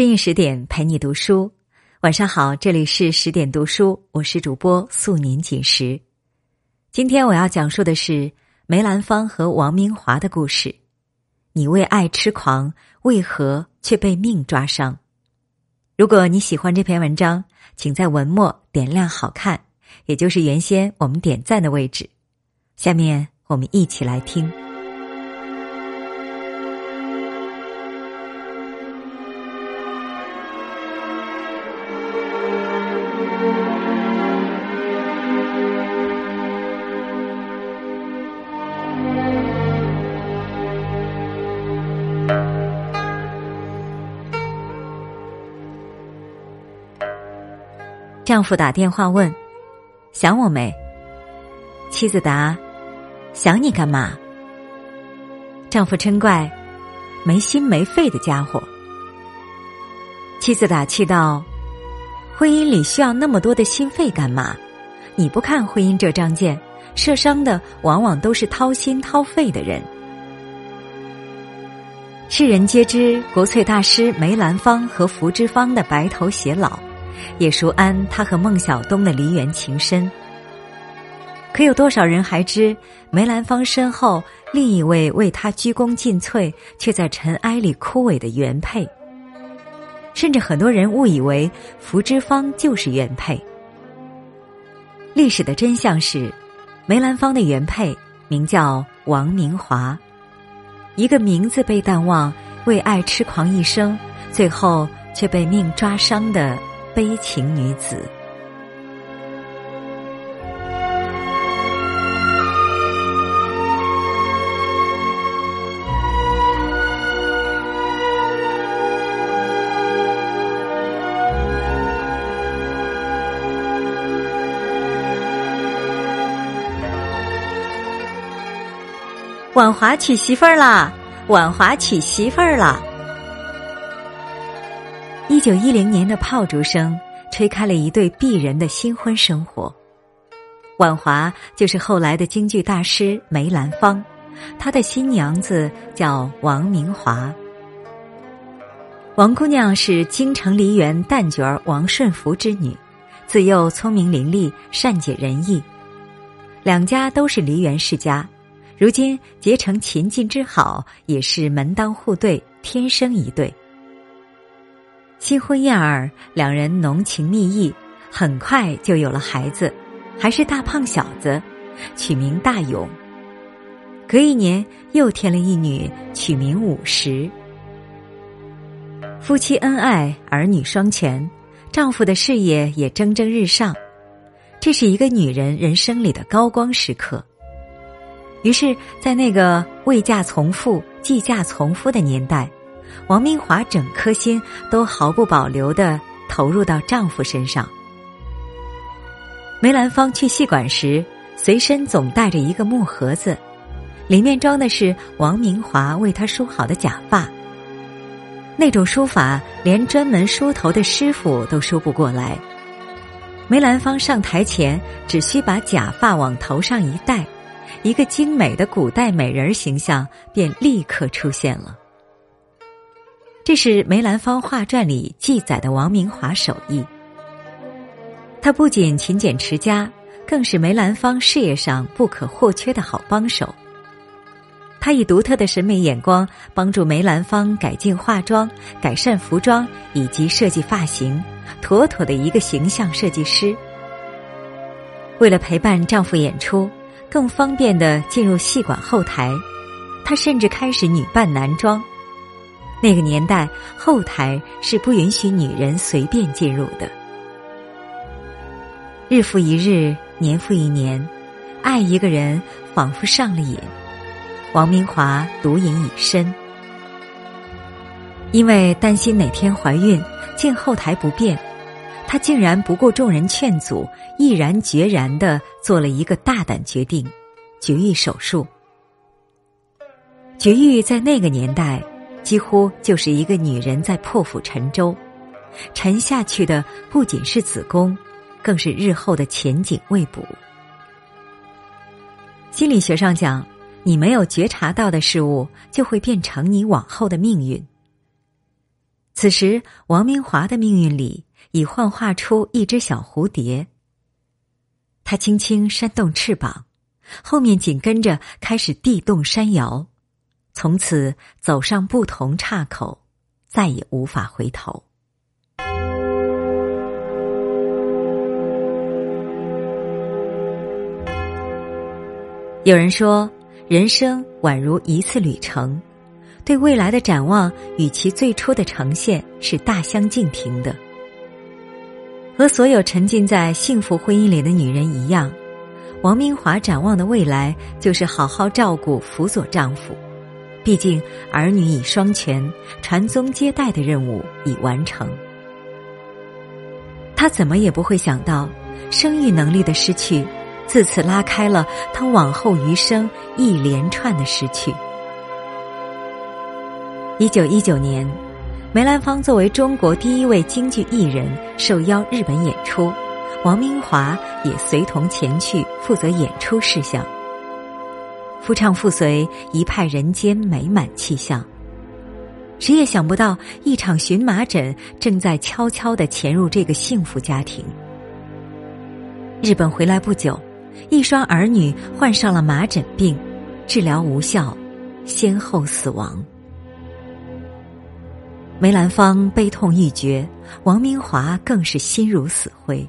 深夜十点陪你读书，晚上好，这里是十点读书，我是主播素年锦时。今天我要讲述的是梅兰芳和王明华的故事。你为爱痴狂，为何却被命抓伤？如果你喜欢这篇文章，请在文末点亮“好看”，也就是原先我们点赞的位置。下面我们一起来听。丈夫打电话问：“想我没？”妻子答：“想你干嘛？”丈夫嗔怪：“没心没肺的家伙。”妻子打气道：“婚姻里需要那么多的心肺干嘛？你不看婚姻这张剑，受伤的往往都是掏心掏肺的人。”世人皆知国粹大师梅兰芳和福芝芳的白头偕老。也熟谙他和孟小冬的梨园情深，可有多少人还知梅兰芳身后另一位为他鞠躬尽瘁却在尘埃里枯萎的原配？甚至很多人误以为福芝芳就是原配。历史的真相是，梅兰芳的原配名叫王明华，一个名字被淡忘、为爱痴狂一生，最后却被命抓伤的。悲情女子，婉华娶媳妇儿啦！婉华娶媳妇儿啦！一九一零年的炮竹声吹开了一对璧人的新婚生活。婉华就是后来的京剧大师梅兰芳，他的新娘子叫王明华。王姑娘是京城梨园旦角王顺福之女，自幼聪明伶俐，善解人意。两家都是梨园世家，如今结成秦晋之好，也是门当户对，天生一对。新婚燕尔，两人浓情蜜意，很快就有了孩子，还是大胖小子，取名大勇。隔一年又添了一女，取名五十。夫妻恩爱，儿女双全，丈夫的事业也蒸蒸日上，这是一个女人人生里的高光时刻。于是，在那个未嫁从父，既嫁从夫的年代。王明华整颗心都毫不保留的投入到丈夫身上。梅兰芳去戏馆时，随身总带着一个木盒子，里面装的是王明华为他梳好的假发。那种梳法，连专门梳头的师傅都梳不过来。梅兰芳上台前，只需把假发往头上一戴，一个精美的古代美人形象便立刻出现了。这是梅兰芳画传里记载的王明华手艺。他不仅勤俭持家，更是梅兰芳事业上不可或缺的好帮手。他以独特的审美眼光帮助梅兰芳改进化妆、改善服装以及设计发型，妥妥的一个形象设计师。为了陪伴丈夫演出，更方便的进入戏馆后台，她甚至开始女扮男装。那个年代，后台是不允许女人随便进入的。日复一日，年复一年，爱一个人仿佛上了瘾。王明华毒瘾已深，因为担心哪天怀孕，进后台不便，他竟然不顾众人劝阻，毅然决然的做了一个大胆决定——绝育手术。绝育在那个年代。几乎就是一个女人在破釜沉舟，沉下去的不仅是子宫，更是日后的前景未卜。心理学上讲，你没有觉察到的事物，就会变成你往后的命运。此时，王明华的命运里已幻化出一只小蝴蝶。他轻轻扇动翅膀，后面紧跟着开始地动山摇，从此走上不同岔口，再也无法回头。有人说，人生宛如一次旅程，对未来的展望与其最初的呈现是大相径庭的。和所有沉浸在幸福婚姻里的女人一样，王明华展望的未来就是好好照顾、辅佐丈夫。毕竟儿女已双全，传宗接代的任务已完成。他怎么也不会想到，生育能力的失去。自此拉开了他往后余生一连串的失去。一九一九年，梅兰芳作为中国第一位京剧艺人受邀日本演出，王明华也随同前去负责演出事项。夫唱妇随，一派人间美满气象。谁也想不到，一场荨麻疹正在悄悄的潜入这个幸福家庭。日本回来不久。一双儿女患上了麻疹病，治疗无效，先后死亡。梅兰芳悲痛欲绝，王明华更是心如死灰。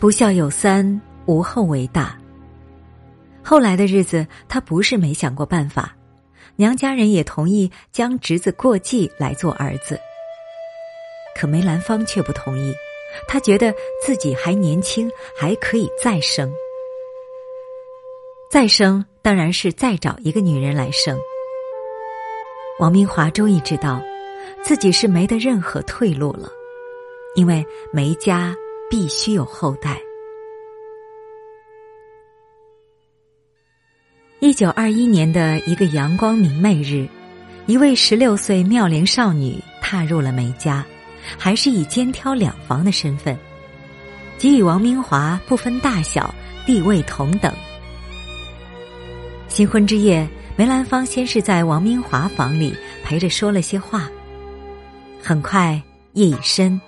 不孝有三，无后为大。后来的日子，他不是没想过办法，娘家人也同意将侄子过继来做儿子，可梅兰芳却不同意。他觉得自己还年轻，还可以再生。再生当然是再找一个女人来生。王明华终于知道，自己是没得任何退路了，因为梅家必须有后代。一九二一年的一个阳光明媚日，一位十六岁妙龄少女踏入了梅家。还是以肩挑两房的身份，给予王明华不分大小、地位同等。新婚之夜，梅兰芳先是在王明华房里陪着说了些话。很快夜已深，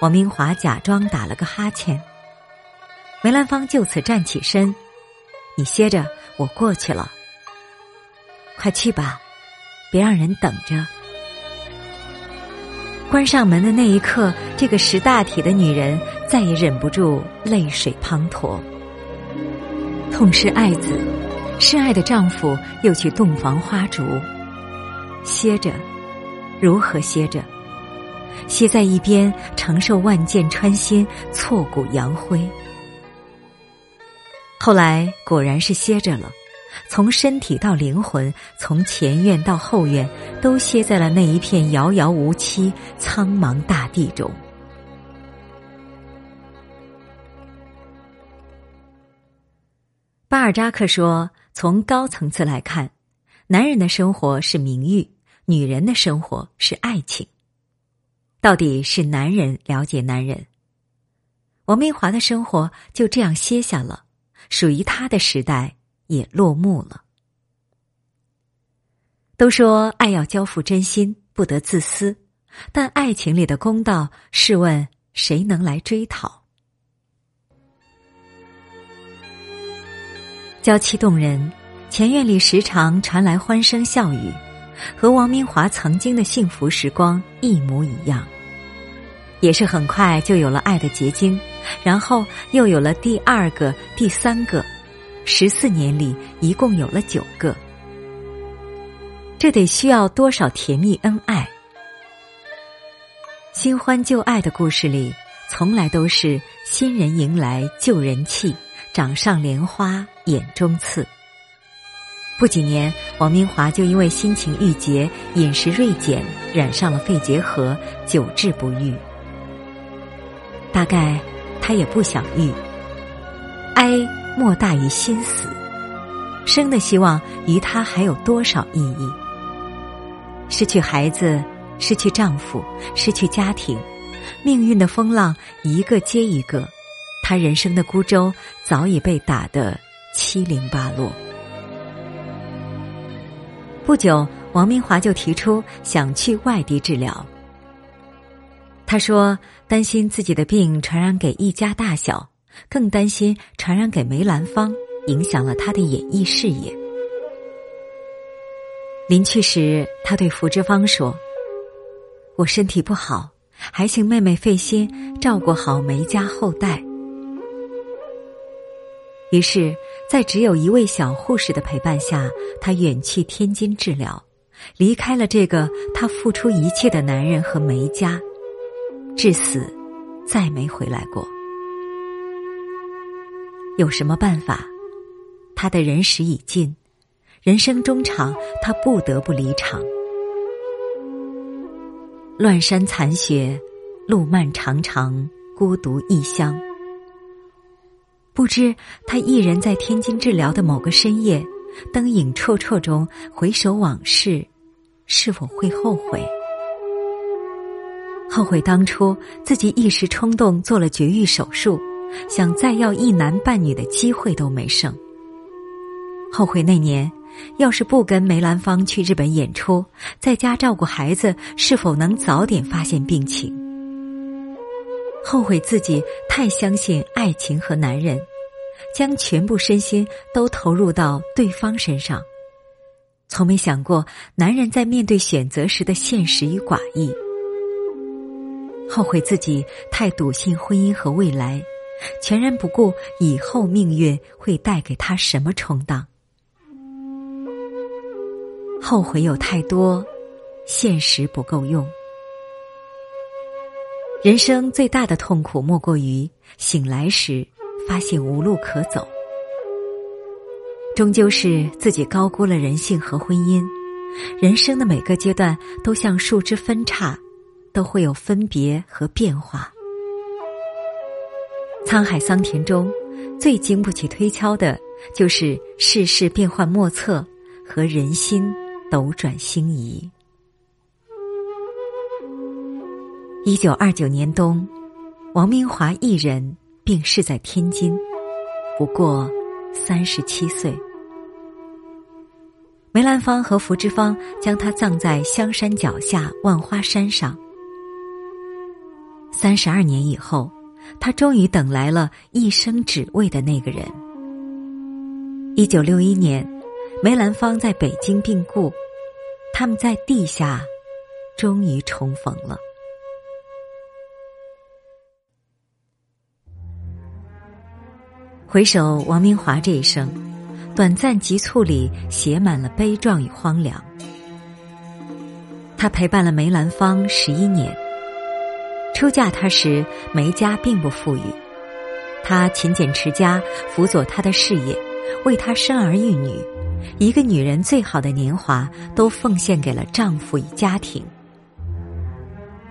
王明华假装打了个哈欠。梅兰芳就此站起身：“你歇着，我过去了。快去吧，别让人等着。”关上门的那一刻，这个识大体的女人再也忍不住泪水滂沱，痛失爱子，深爱的丈夫又去洞房花烛，歇着，如何歇着？歇在一边，承受万箭穿心，挫骨扬灰。后来果然是歇着了。从身体到灵魂，从前院到后院，都歇在了那一片遥遥无期、苍茫大地中。巴尔扎克说：“从高层次来看，男人的生活是名誉，女人的生活是爱情。到底是男人了解男人。王明华的生活就这样歇下了，属于他的时代。”也落幕了。都说爱要交付真心，不得自私，但爱情里的公道，试问谁能来追讨？娇妻动人，前院里时常传来欢声笑语，和王明华曾经的幸福时光一模一样。也是很快就有了爱的结晶，然后又有了第二个、第三个。十四年里，一共有了九个，这得需要多少甜蜜恩爱？新欢旧爱的故事里，从来都是新人迎来旧人气，掌上莲花眼中刺。不几年，王明华就因为心情郁结、饮食锐减，染上了肺结核，久治不愈。大概他也不想遇，哀。莫大于心死，生的希望于他还有多少意义？失去孩子，失去丈夫，失去家庭，命运的风浪一个接一个，他人生的孤舟早已被打得七零八落。不久，王明华就提出想去外地治疗。他说担心自己的病传染给一家大小，更担心传染给梅兰芳，影响了他的演艺事业。临去时，他对福芝芳说：“我身体不好，还请妹妹费心照顾好梅家后代。”于是，在只有一位小护士的陪伴下，他远去天津治疗，离开了这个他付出一切的男人和梅家，至死再没回来过。有什么办法？他的人时已尽，人生中场，他不得不离场。乱山残雪，路漫长长，孤独异乡。不知他一人在天津治疗的某个深夜，灯影绰绰中回首往事，是否会后悔？后悔当初自己一时冲动做了绝育手术，想再要一男半女的机会都没剩。后悔那年要是不跟梅兰芳去日本演出，在家照顾孩子，是否能早点发现病情？后悔自己太相信爱情和男人，将全部身心都投入到对方身上，从没想过男人在面对选择时的现实与寡义。后悔自己太笃信婚姻和未来，全然不顾以后命运会带给他什么冲荡。后悔有太多，现实不够用。人生最大的痛苦，莫过于醒来时发现无路可走。终究是自己高估了人性和婚姻。人生的每个阶段都像树枝分叉，都会有分别和变化。沧海桑田中，最经不起推敲的，就是世事变幻莫测和人心斗转星移。一九二九年冬，王明华一人病逝在天津，不过三十七岁。梅兰芳和福芝芳将他葬在香山脚下万花山上。三十二年以后，他终于等来了一生只为的那个人。一九六一年，梅兰芳在北京病故，他们在地下终于重逢了。回首王明华这一生，短暂急促里写满了悲壮与荒凉。他陪伴了梅兰芳十一年。出嫁他时，梅家并不富裕，他勤俭持家，辅佐他的事业，为他生儿育女。一个女人最好的年华，都奉献给了丈夫与家庭。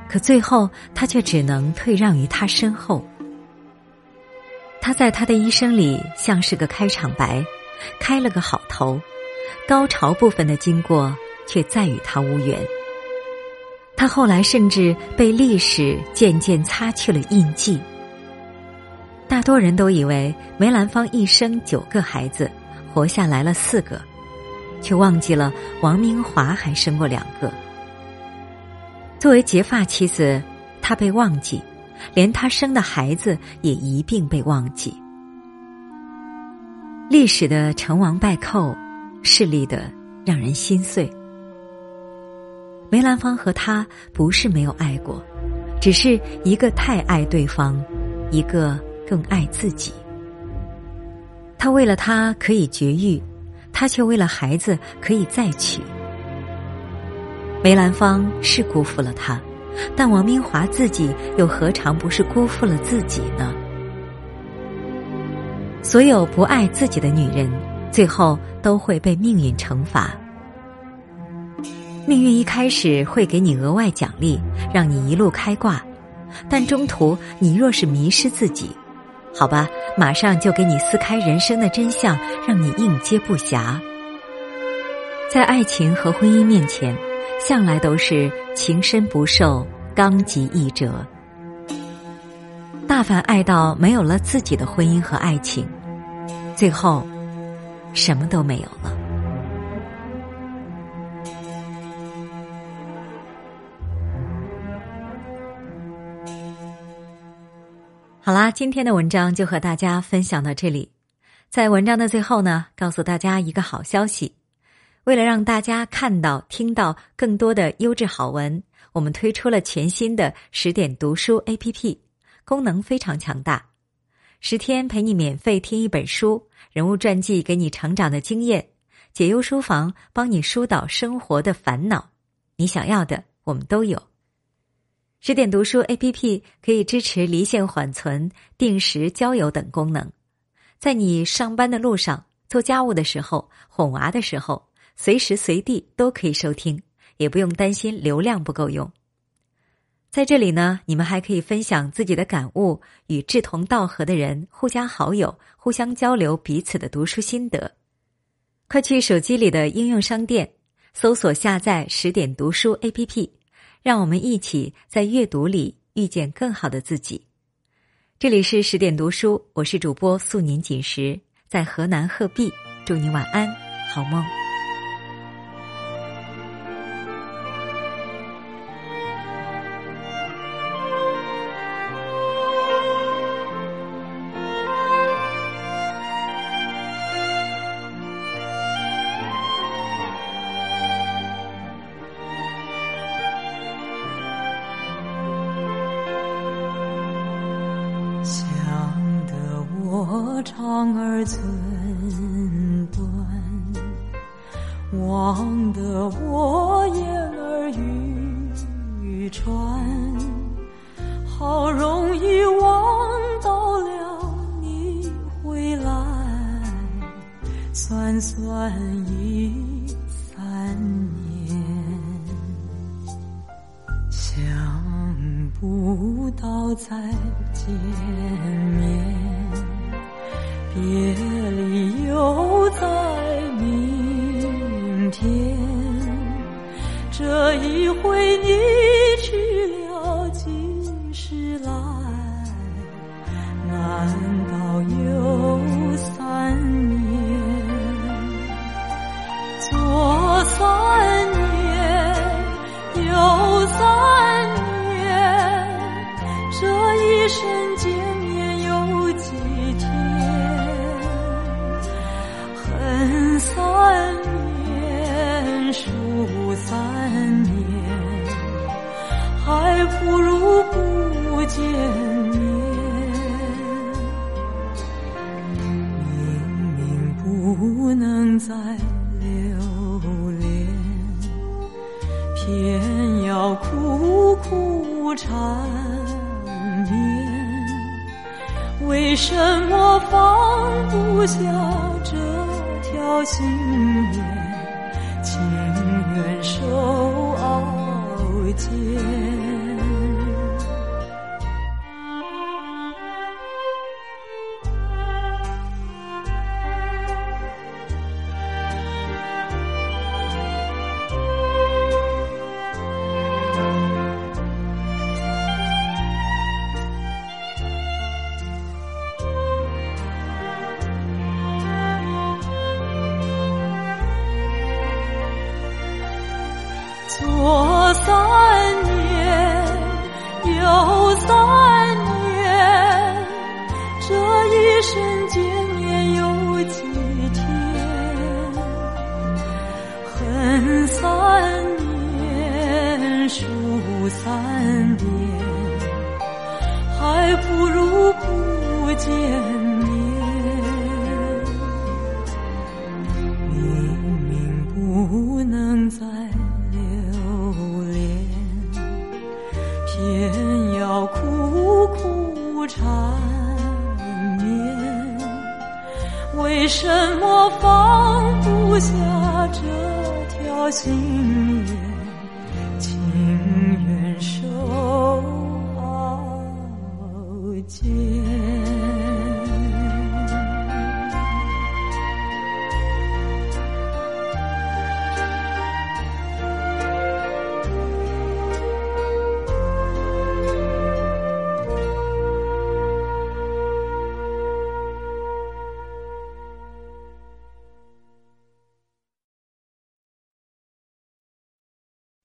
可最后，她却只能退让于他身后。他在他的一生里像是个开场白，开了个好头，高潮部分的经过却再与他无缘。他后来甚至被历史渐渐擦去了印记。大多人都以为梅兰芳一生九个孩子，活下来了四个，却忘记了王明华还生过两个。作为结发妻子，他被忘记。连他生的孩子也一并被忘记。历史的成王败寇，势利的让人心碎。梅兰芳和他不是没有爱过，只是一个太爱对方，一个更爱自己。他为了他可以绝育，他却为了孩子可以再娶。梅兰芳是辜负了他。但王明华自己又何尝不是辜负了自己呢？所有不爱自己的女人，最后都会被命运惩罚。命运一开始会给你额外奖励，让你一路开挂，但中途你若是迷失自己，好吧，马上就给你撕开人生的真相，让你应接不暇。在爱情和婚姻面前。向来都是情深不寿，刚极易折。大凡爱到没有了自己的婚姻和爱情，最后什么都没有了。好啦，今天的文章就和大家分享到这里。在文章的最后呢，告诉大家一个好消息：为了让大家看到、听到更多的优质好文，我们推出了全新的十点读书 APP，功能非常强大。十天陪你免费听一本书，人物传记给你成长的经验，解忧书房帮你疏导生活的烦恼，你想要的我们都有。十点读书 APP 可以支持离线缓存、定时交友等功能，在你上班的路上、做家务的时候、哄娃的时候，随时随地都可以收听，也不用担心流量不够用。在这里呢，你们还可以分享自己的感悟，与志同道合的人互加好友，互相交流彼此的读书心得。快去手机里的应用商店搜索下载十点读书 APP，让我们一起在阅读里遇见更好的自己。这里是十点读书，我是主播素年锦时，在河南鹤壁，祝你晚安，好梦。望儿寸断，望得我言儿欲穿，好容易望到了你回来，算算已三年，想不到再见面。夜里又在明天，这一回你数三年，还不如不见面。明明不能再留恋，偏要苦苦缠绵。为什么放不下这？条心为什么放不下这条心愿？情愿受熬煎。